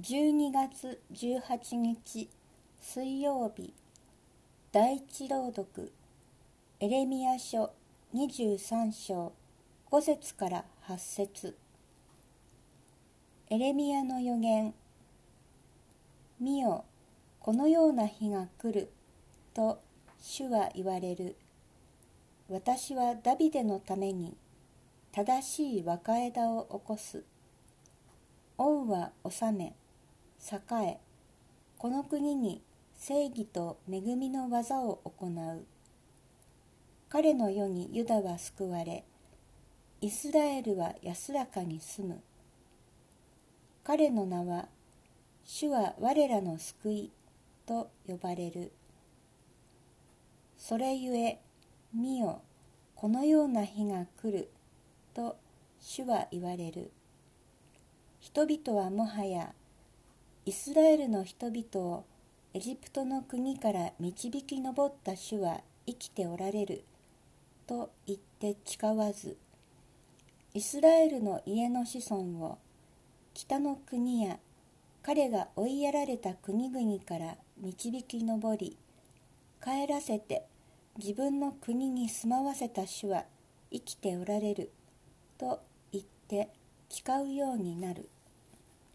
12月18日水曜日第一朗読エレミア書23章5節から8節。エレミアの予言見よこのような日が来ると主は言われる。私はダビデのために正しい若枝を起こす。王は治め栄えこの国に正義と恵みの技を行う。彼の世にユダは救われイスラエルは安らかに住む。彼の名は主は我らの救いと呼ばれる。それゆえ見よこのような日が来ると主は言われる。人々はもはやイスラエルの人々をエジプトの国から導き上った主は生きておられると言って誓わずイスラエルの家の子孫を北の国や彼が追いやられた国々から導き上り帰らせて自分の国に住まわせた主は生きておられると言って誓うようになる。